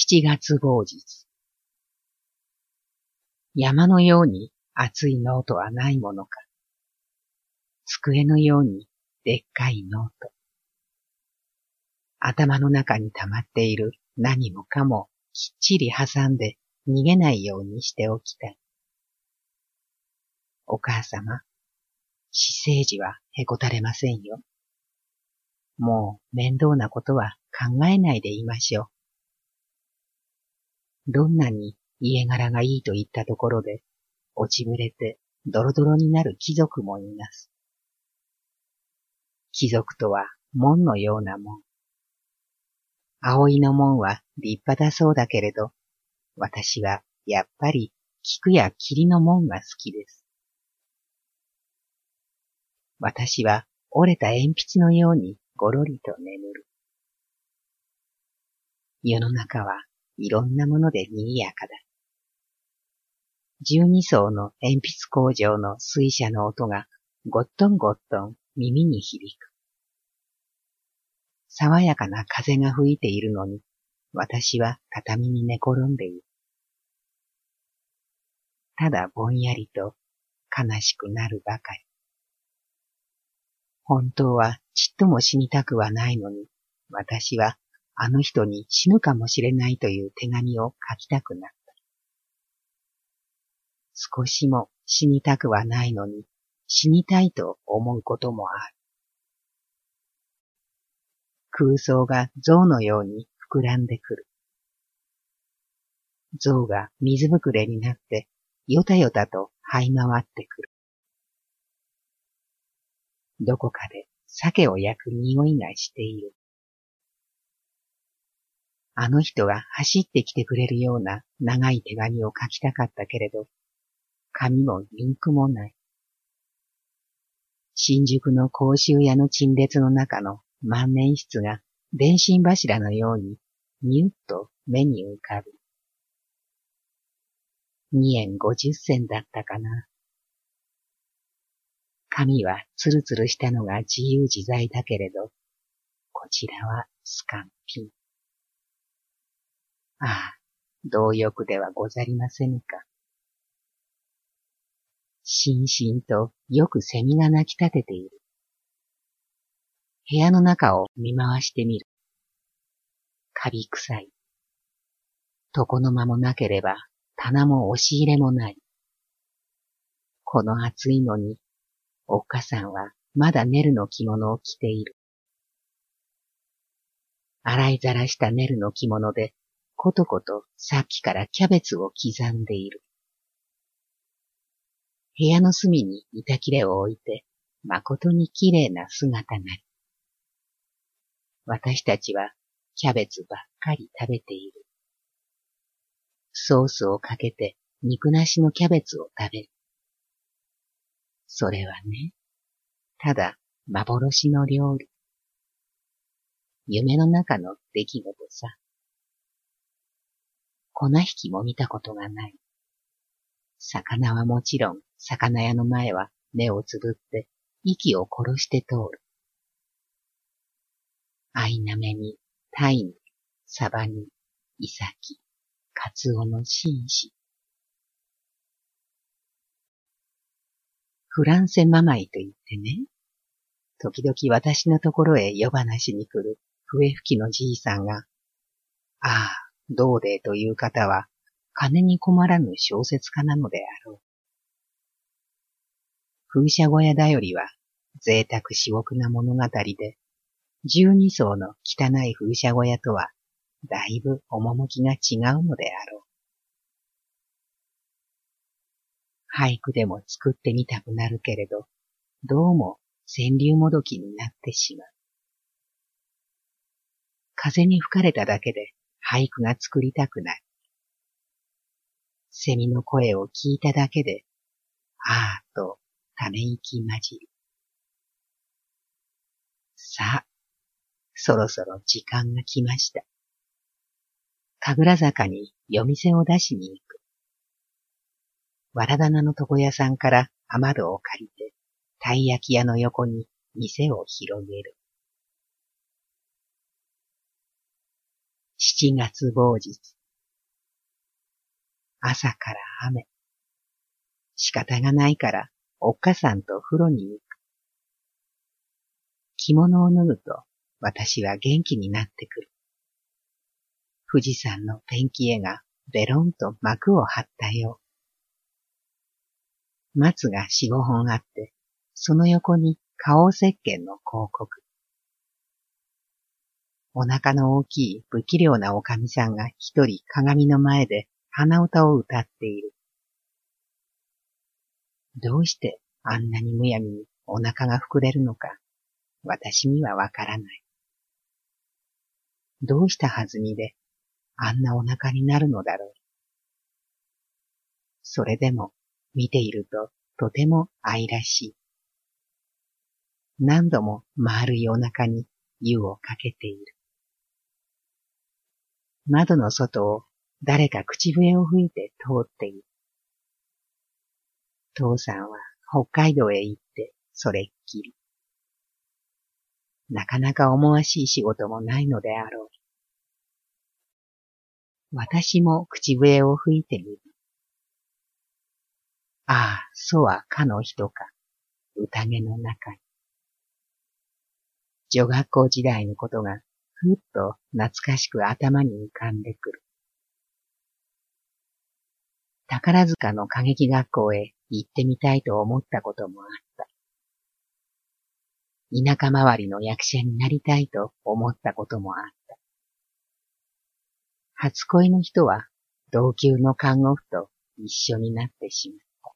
七月某日。山のように熱いノートはないものか。机のようにでっかいノート。頭の中に溜まっている何もかもきっちり挟んで逃げないようにしておきたい。お母様、死生児はへこたれませんよ。もう面倒なことは考えないでいましょう。どんなに家柄がいいと言ったところで、落ちぶれてドロドロになる貴族もいます。貴族とは門のようなもん。葵の門は立派だそうだけれど、私はやっぱり菊や霧の門が好きです。私は折れた鉛筆のようにごろりと眠る。世の中はいろんなもので賑やかだ。十二層の鉛筆工場の水車の音がゴットンゴットン耳に響く。爽やかな風が吹いているのに、私は畳に寝転んでいる。ただぼんやりと悲しくなるばかり。本当はちっとも死にたくはないのに、私はあの人に死ぬかもしれないという手紙を書きたくなった。少しも死にたくはないのに、死にたいと思うこともある。空想が象のように膨らんでくる。象が水ぶくれになって、よたよたと這い回ってくる。どこかで鮭を焼く匂いがしている。あの人が走ってきてくれるような長い手紙を書きたかったけれど、紙もインクもない。新宿の公衆屋の陳列の中の万年筆が電信柱のようにニュッと目に浮かぶ。二円五十銭だったかな。髪はツルツルしたのが自由自在だけれど、こちらはスカンピン。ああ、同欲ではござりませぬか。しんしんとよくセミが鳴き立てている。部屋の中を見回してみる。カビ臭い。床の間もなければ棚も押し入れもない。この暑いのにおっかさんはまだネルの着物を着ている。洗いざらしたネルの着物で、ことことさっきからキャベツを刻んでいる。部屋の隅に板切れを置いて、誠に綺麗な姿なり。私たちはキャベツばっかり食べている。ソースをかけて肉なしのキャベツを食べる。それはね、ただ幻の料理。夢の中の出来事さ。粉引きも見たことがない。魚はもちろん、魚屋の前は目をつぶって息を殺して通る。アイナメに、タイに、サバに、イサキ、カツオの紳士。フランセママイと言ってね、時々私のところへ夜話しに来る笛吹きのじいさんが、ああ、どうでという方は、金に困らぬ小説家なのであろう。風車小屋だよりは、贅沢至極な物語で、十二層の汚い風車小屋とは、だいぶ趣が違うのであろう。俳句でも作ってみたくなるけれど、どうも川柳もどきになってしまう。風に吹かれただけで俳句が作りたくなる。セミの声を聞いただけで、ああとため息混じる。さあ、そろそろ時間が来ました。神楽坂に夜店を出しに行く。わらだなの床屋さんから余るを借りて、たい焼き屋の横に店を広げる。七月某日。朝から雨。仕方がないから、おっかさんと風呂に行く。着物を脱ぐと、私は元気になってくる。富士山のペンキ絵がベロンと幕を張ったよう。松が四五本あって、その横に顔石鹸の広告。お腹の大きい不器量なおかみさんが一人鏡の前で鼻歌を歌っている。どうしてあんなにむやみにお腹が膨れるのか、私にはわからない。どうしたはずみで、あんなお腹になるのだろう。それでも、見ていると、とても愛らしい。何度も丸いお腹に湯をかけている。窓の外を誰か口笛を吹いて通っている。父さんは北海道へ行ってそれっきり。なかなか思わしい仕事もないのであろう。私も口笛を吹いてみる。ああ、そはかの人か、宴の中に。女学校時代のことがふっと懐かしく頭に浮かんでくる。宝塚の歌劇学校へ行ってみたいと思ったこともあった。田舎周りの役者になりたいと思ったこともあった。初恋の人は同級の看護婦と一緒になってしまった。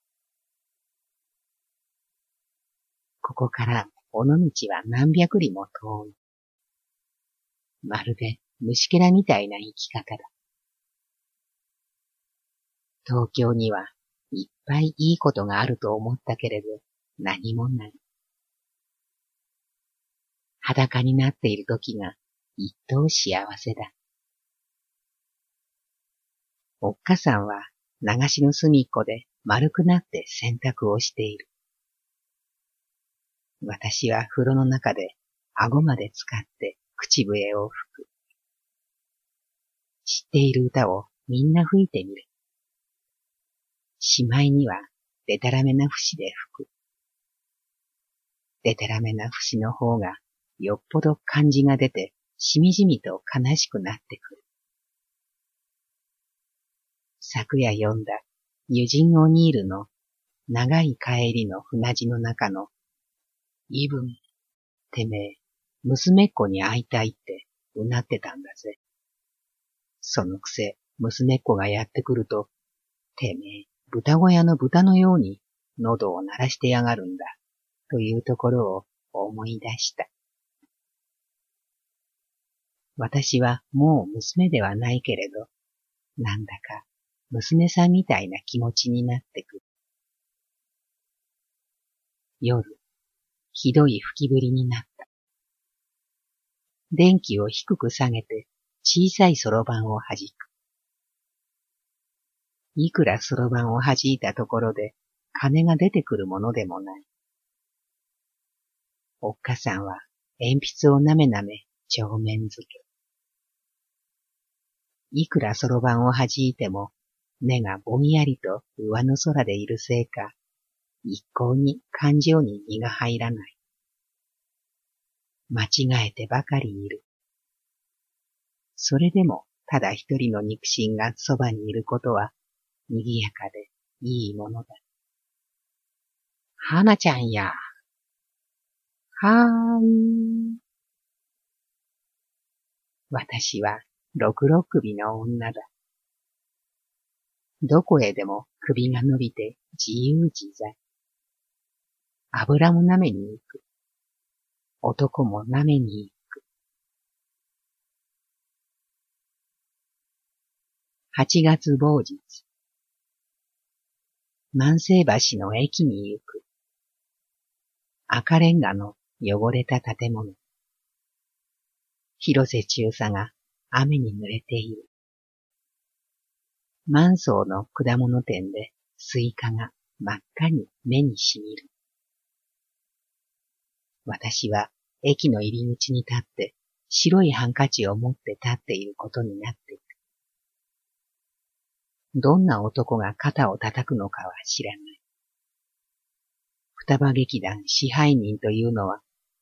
ここから尾道は何百里も遠い。まるで虫けらみたいな生き方だ。東京にはいっぱいいいことがあると思ったけれど何もない。裸になっている時が一等幸せだ。おっかさんは流しの隅っこで丸くなって洗濯をしている。私は風呂の中で顎まで使って口笛を吹く。知っている歌をみんな吹いてみる。しまいには、でたらめな節で吹く。でたらめな節の方が、よっぽど感じが出て、しみじみと悲しくなってくる。昨夜読んだ、ユジン・オニールの、長い帰りの船地の中の、イブン、てめえ、娘っ子に会いたいってうなってたんだぜ。そのくせ、娘っ子がやってくると、てめえ、豚小屋の豚のように喉を鳴らしてやがるんだ、というところを思い出した。私はもう娘ではないけれど、なんだか娘さんみたいな気持ちになってくる。夜、ひどい吹きぶりになった。電気を低く下げて小さいそろばんを弾く。いくらそろばんを弾いたところで金が出てくるものでもない。おっかさんは鉛筆をなめなめ帳面付け。いくらそろばんを弾いても根がぼんやりと上の空でいるせいか、一向に感情に身が入らない。間違えてばかりいる。それでもただ一人の肉親がそばにいることは賑やかでいいものだ。花ちゃんや。はーい。私は六六首の女だ。どこへでも首が伸びて自由自在。油も舐めに行く。男も舐めに行く。八月某日。万世橋の駅に行く。赤レンガの汚れた建物。広瀬中佐が雨に濡れている。万惣の果物店でスイカが真っ赤に目にしみる。私は駅の入り口に立って白いハンカチを持って立っていることになっている。どんな男が肩を叩くのかは知らない。双葉劇団支配人というのは、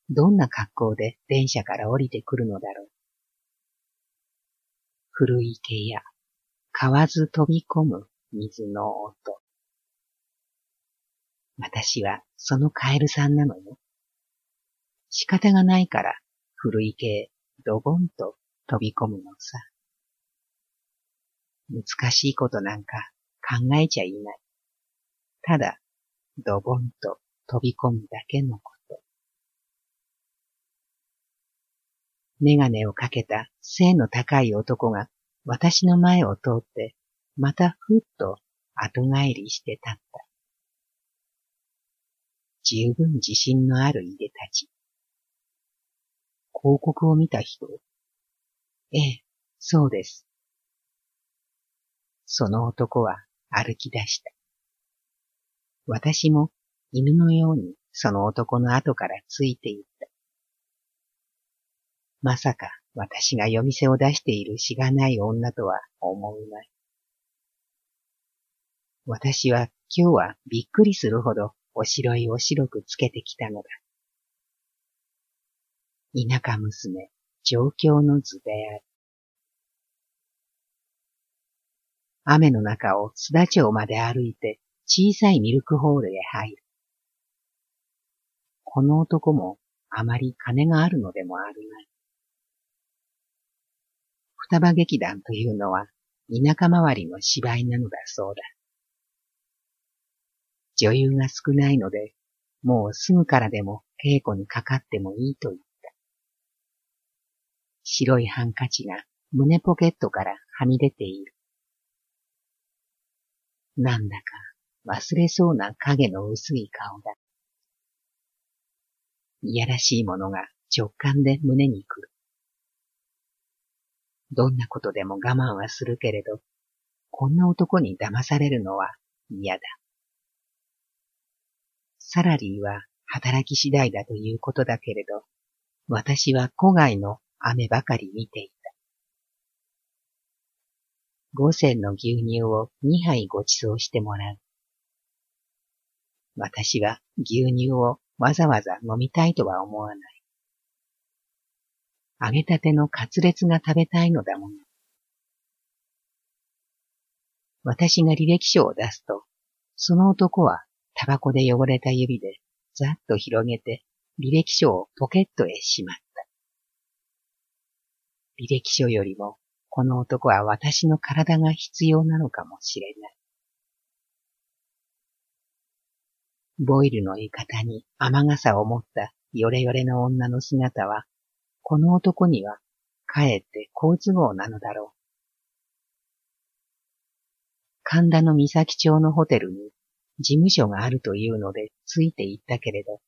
どんな格好で電車から降りてくるのだろう。古い池や、買わず飛び込む水の音。私はそのカエルさんなのよ。仕方がないから古池へドボンと飛び込むのさ。難しいことなんか考えちゃいない。ただ、ドボンと飛び込むだけのこと。メガネをかけた背の高い男が私の前を通って、またふっと後帰りして立った。十分自信のあるいでたち。広告を見た人ええ、そうです。その男は歩き出した。私も犬のようにその男の後からついていった。まさか私が夜店を出しているしがない女とは思うまい。私は今日はびっくりするほどおしろいを白くつけてきたのだ。田舎娘、上京の図である。雨の中を須田町まで歩いて小さいミルクホールへ入る。この男もあまり金があるのでもあるまい。双葉劇団というのは田舎周りの芝居なのだそうだ。女優が少ないので、もうすぐからでも稽古にかかってもいいと言った。白いハンカチが胸ポケットからはみ出ている。なんだか忘れそうな影の薄い顔だ。いやらしいものが直感で胸に来る。どんなことでも我慢はするけれど、こんな男に騙されるのは嫌だ。サラリーは働き次第だということだけれど、私は古外の雨ばかり見ていた。五銭の牛乳を二杯ご馳走してもらう。私は牛乳をわざわざ飲みたいとは思わない。揚げたてのカツレツが食べたいのだもの。私が履歴書を出すと、その男はタバコで汚れた指でざっと広げて履歴書をポケットへしまった。履歴書よりもこの男は私の体が必要なのかもしれない。ボイルの浴衣に雨傘を持ったヨレヨレの女の姿は、この男にはかえって好都合なのだろう。神田の三崎町のホテルに事務所があるというのでついて行ったけれど、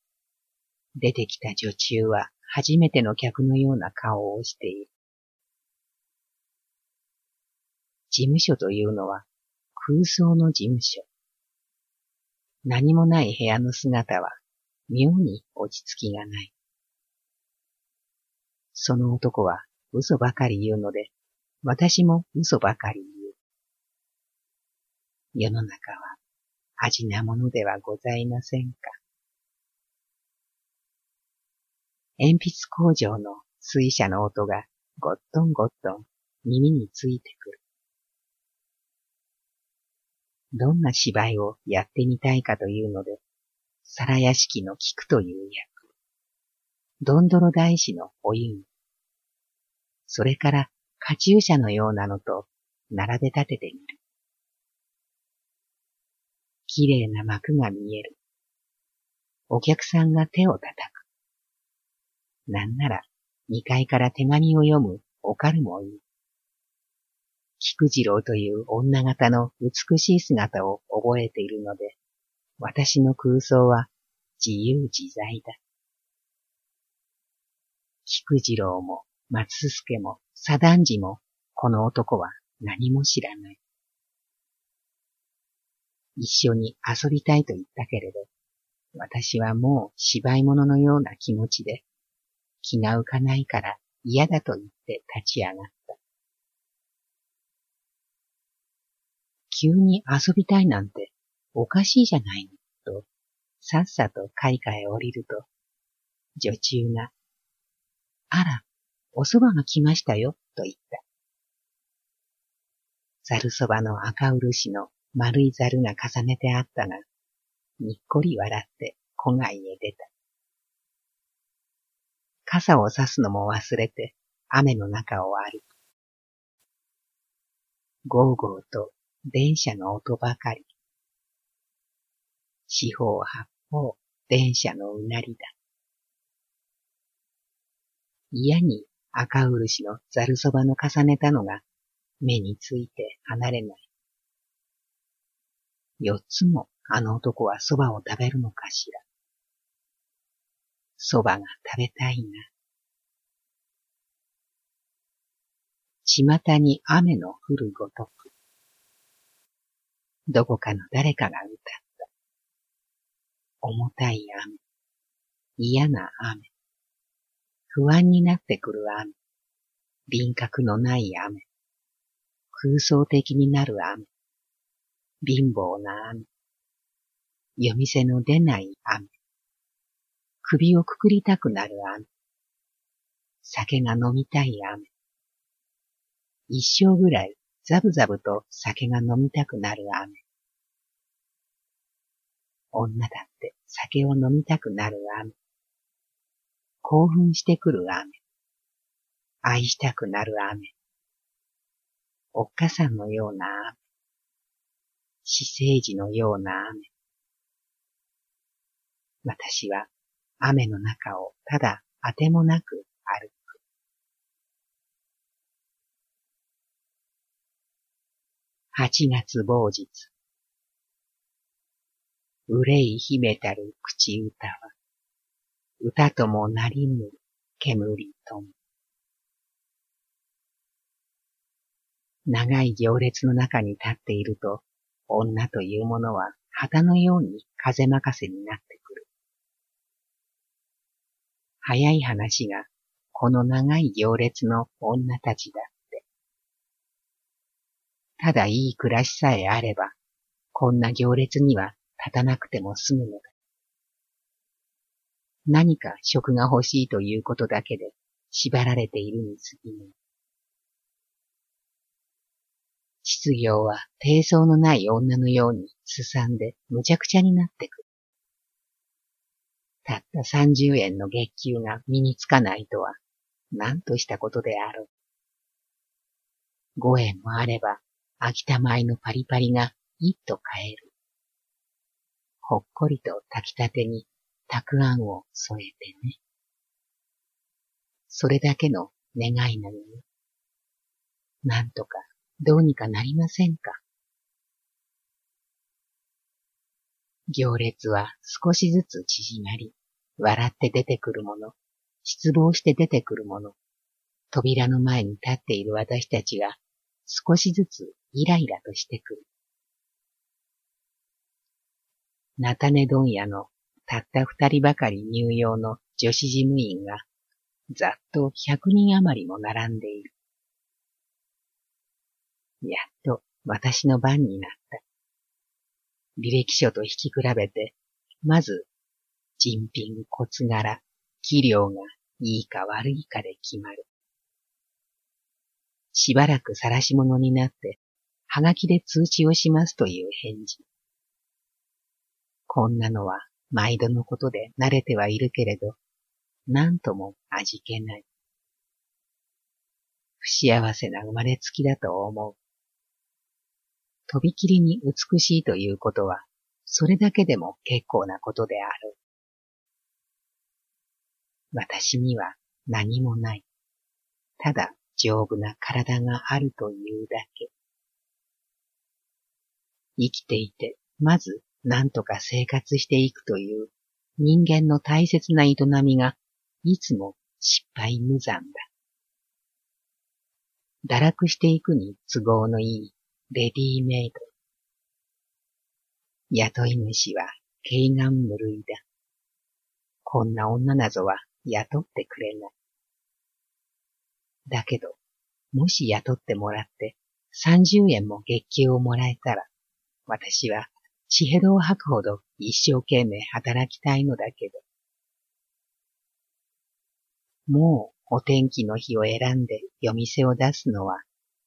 出てきた女中は初めての客のような顔をしている。事務所というのは空想の事務所。何もない部屋の姿は妙に落ち着きがない。その男は嘘ばかり言うので、私も嘘ばかり言う。世の中は味なものではございませんか。鉛筆工場の水車の音がゴットンゴットン耳についてくる。どんな芝居をやってみたいかというので、皿屋敷の菊という役、どんどろ大師のお湯に、それからカチューシャのようなのと並べ立ててみる。綺麗な幕が見える。お客さんが手を叩く。なんなら、二階から手紙を読むおかるもいい。菊次郎という女型の美しい姿を覚えているので、私の空想は自由自在だ。菊次郎も松助も左団次もこの男は何も知らない。一緒に遊びたいと言ったけれど、私はもう芝居物のような気持ちで、気が浮かないから嫌だと言って立ち上がった。急に遊びたいなんておかしいじゃないの、と、さっさと階下へ降りると、女中が、あら、お蕎麦が来ましたよ、と言った。ざるそばの赤漆の丸いざるが重ねてあったが、にっこり笑って戸外へ出た。傘を差すのも忘れて雨の中を歩く。ゴーゴーと電車の音ばかり。四方八方電車のうなりだ。嫌に赤漆のざるそばの重ねたのが目について離れない。四つもあの男は蕎麦を食べるのかしら。蕎麦が食べたいな。巷に雨の降るごとく。どこかの誰かが歌った。重たい雨。嫌な雨。不安になってくる雨。輪郭のない雨。空想的になる雨。貧乏な雨。夜店の出ない雨。首をくくりたくなる雨。酒が飲みたい雨。一生ぐらいザブザブと酒が飲みたくなる雨。女だって酒を飲みたくなる雨。興奮してくる雨。愛したくなる雨。おっかさんのような雨。死生児のような雨。私は雨の中をただあてもなく歩く。八月某日。憂い秘めたる口歌は、歌ともなりぬ煙とも。長い行列の中に立っていると、女というものは旗のように風任せになってくる。早い話が、この長い行列の女たちだ。ただいい暮らしさえあれば、こんな行列には立たなくても済むのだ。何か職が欲しいということだけで縛られているに過ぎない。失業は低層のない女のようにすさんで無茶苦茶になってくる。たった三十円の月給が身につかないとは、何としたことであろう。五円もあれば、秋田米のパリパリが一と買える。ほっこりと炊きたてにたくあんを添えてね。それだけの願いなのよ。なんとかどうにかなりませんか？行列は少しずつ縮まり、笑って出てくるもの、失望して出てくるもの、扉の前に立っている私たちが少しずつイライラとしてくる。菜種問屋のたった二人ばかり入用の女子事務員がざっと百人余りも並んでいる。やっと私の番になった。履歴書と引き比べて、まず、人品、骨柄、器量がいいか悪いかで決まる。しばらく晒し物になって、はがきで通知をしますという返事。こんなのは毎度のことで慣れてはいるけれど、なんとも味気ない。不幸せな生まれつきだと思う。とびきりに美しいということは、それだけでも結構なことである。私には何もない。ただ丈夫な体があるというだけ。生きていて、まず何とか生活していくという人間の大切な営みがいつも失敗無残だ。堕落していくに都合のいいレディーメイド。雇い主は軽眼無類だ。こんな女なぞは雇ってくれない。だけど、もし雇ってもらって30円も月給をもらえたら、私は血ヘドを吐くほど一生懸命働きたいのだけど。もうお天気の日を選んで夜店を出すのは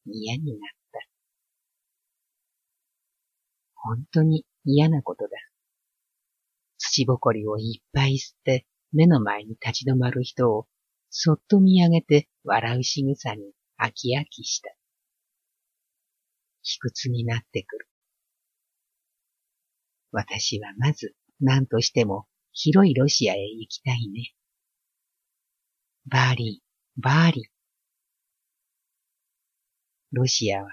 嫌になった。本当に嫌なことだ。土ぼこりをいっぱい吸って目の前に立ち止まる人をそっと見上げて笑う仕草に飽き飽きした。卑屈になってくる。私はまず何としても広いロシアへ行きたいね。バーリー、バーリー。ロシアは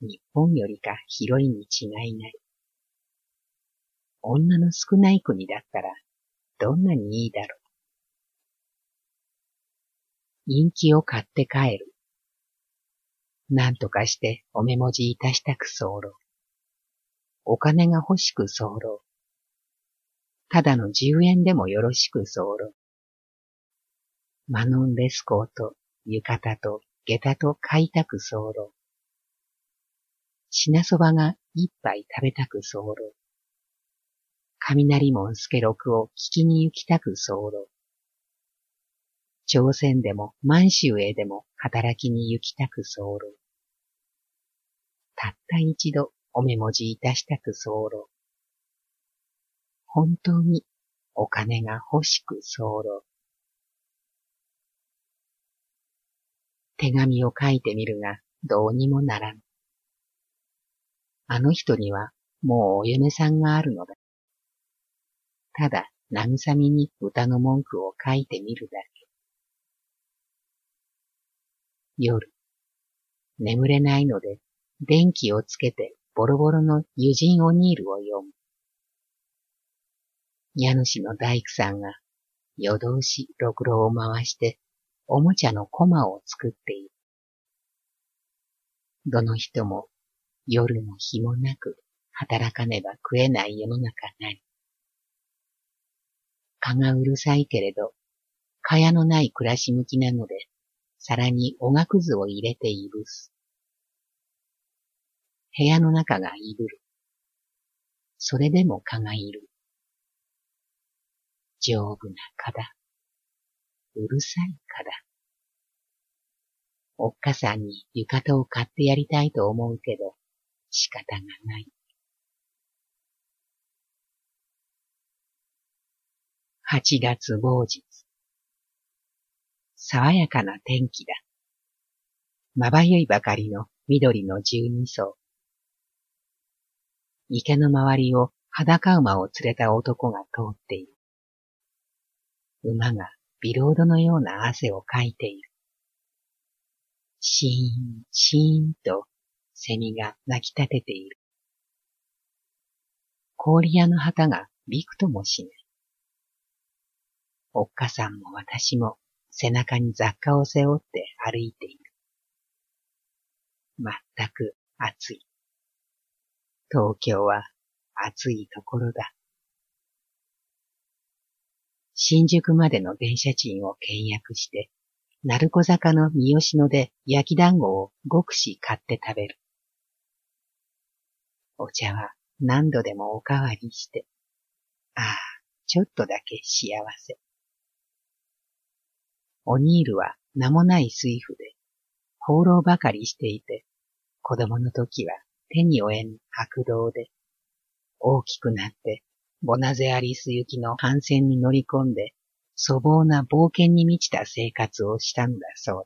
日本よりか広いに違いない。女の少ない国だったらどんなにいいだろう。陰気を買って帰る。なんとかしてお目文字いたしたく候。お金が欲しく候。ただの十円でもよろしく候。マノンレスコーと浴衣と下駄と買いたく候。品そばが一杯食べたく候。雷門助六を聞きに行きたく候。朝鮮でも満州へでも働きに行きたく候。たった一度お目文字いたしたく候。本当にお金が欲しく候。手紙を書いてみるがどうにもならん。あの人にはもうお嫁さんがあるのだ。ただ、慰みに歌の文句を書いてみるだけ。夜、眠れないので電気をつけてボロボロのユジン・オニールを読む。家主の大工さんが夜通しろくろを回しておもちゃのコマを作っている。どの人も夜も日もなく働かねば食えない世の中なり。蚊がうるさいけれど、蚊帳のない暮らし向きなので、皿におがくずを入れていぶす。部屋の中がいぶる。それでも蚊がいる。丈夫な蚊だ。うるさい蚊だ。おっかさんに浴衣を買ってやりたいと思うけど、仕方がない。八月某日。爽やかな天気だ。まばゆいばかりの緑の十二層。池の周りを裸馬を連れた男が通っている。馬がビロードのような汗をかいている。シーン、シーンとセミが鳴き立てている。氷屋の旗がびくともしない。おっかさんも私も背中に雑貨を背負って歩いている。まったく暑い。東京は暑いところだ。新宿までの電車賃を倹約して、鳴子坂の三好野で焼き団子をごくし買って食べる。お茶は何度でもおかわりして、ああ、ちょっとだけ幸せ。おニールは名もない水夫で、放浪ばかりしていて、子供の時は手に負えぬ白道で、大きくなって、ボナゼアリス行きの帆船に乗り込んで、粗暴な冒険に満ちた生活をしたんだそうだ。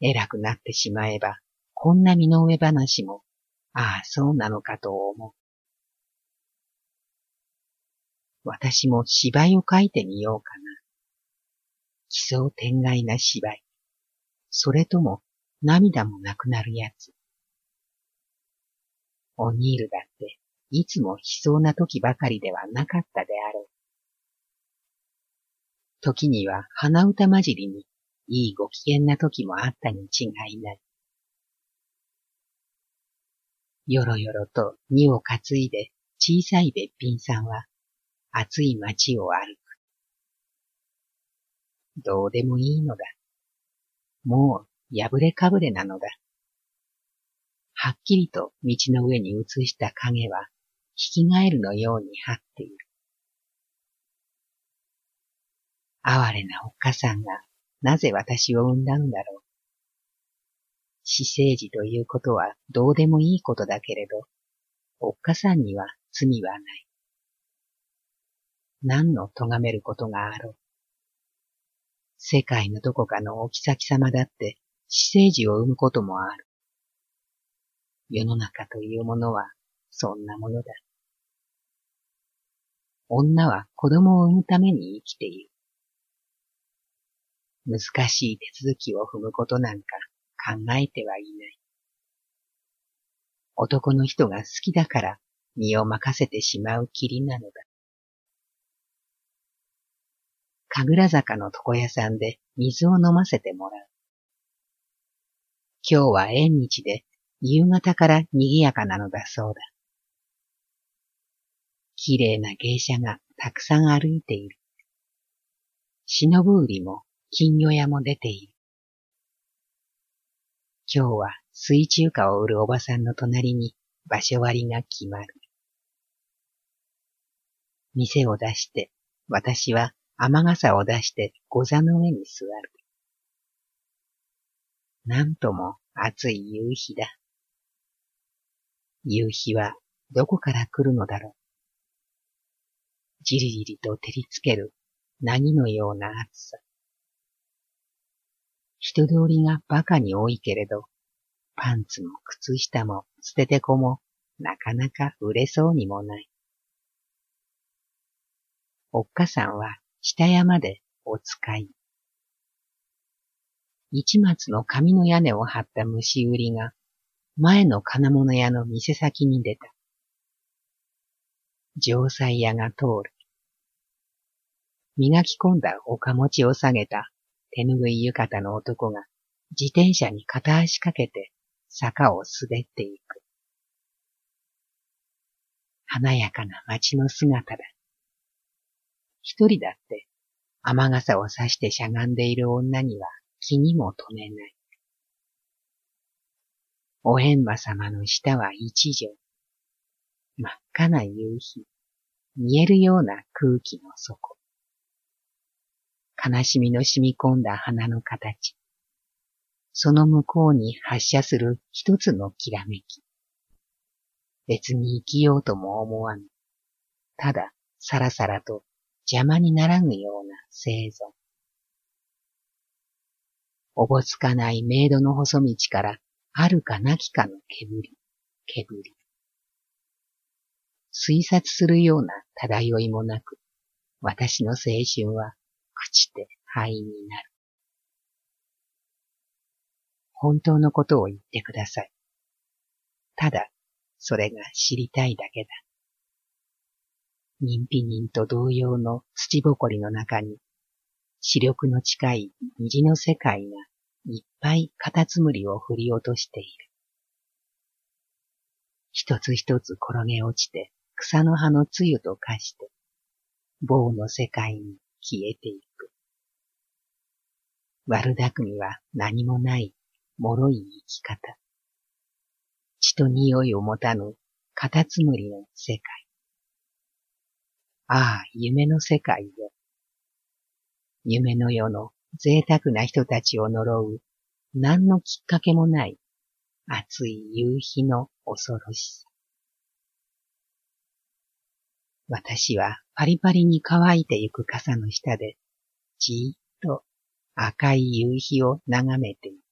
偉くなってしまえば、こんな身の上話も、ああ、そうなのかと思う。私も芝居を書いてみようかな。奇想天外な芝居。それとも涙もなくなるやつ。オニールだって、いつも悲壮な時ばかりではなかったであろう。時には鼻歌混じりに、いいご機嫌な時もあったに違いない。よろよろと荷を担いで小さいべっぴんさんは暑い街を歩く。どうでもいいのだ。もう破れかぶれなのだ。はっきりと道の上に映した影は、引き返るのように張っている。哀れなおっかさんが、なぜ私を産んだのだろう。死生児ということはどうでもいいことだけれど、おっかさんには罪はない。何の咎めることがあろう。世界のどこかのお妃様だって死生児を産むこともある。世の中というものはそんなものだ。女は子供を産むために生きている。難しい手続きを踏むことなんか考えてはいない。男の人が好きだから身を任せてしまうきりなのだ。神楽坂の床屋さんで水を飲ませてもらう。今日は縁日で夕方から賑やかなのだそうだ。綺麗な芸者がたくさん歩いている。忍ぶ売りも金魚屋も出ている。今日は水中華を売るおばさんの隣に場所割りが決まる。店を出して、私は雨傘を出して御座の上に座る。なんとも暑い夕日だ。夕日はどこから来るのだろう。じりじりと照りつける何のような暑さ。人通りが馬鹿に多いけれど、パンツも靴下も捨ててこもなかなか売れそうにもない。おっかさんは下山でお使い。一松の紙の屋根を張った虫売りが前の金物屋の店先に出た。城西屋が通る。磨き込んだ岡持ちを下げた手ぬぐい浴衣の男が自転車に片足かけて坂を滑っていく。華やかな街の姿だ。一人だって雨傘を差してしゃがんでいる女には気にも留めない。おへんま様の下は一畳。真っ赤な夕日、見えるような空気の底。悲しみの染み込んだ花の形。その向こうに発射する一つのきらめき。別に生きようとも思わぬ。ただ、さらさらと邪魔にならぬような生存。おぼつかないメイドの細道からあるかなきかの煙、煙。推察するような漂いもなく、私の青春は朽ちて灰になる。本当のことを言ってください。ただ、それが知りたいだけだ。人否人と同様の土ぼこりの中に、視力の近い虹の世界がいっぱいカタツムリを振り落としている。一つ一つ転げ落ちて草の葉の露と化して、棒の世界に消えていく。悪巧みは何もない脆い生き方。血と匂いを持たぬカタツムリの世界。ああ、夢の世界よ。夢の世の贅沢な人たちを呪う何のきっかけもない暑い夕日の恐ろしさ。私はパリパリに乾いてゆく傘の下でじーっと赤い夕日を眺めていた。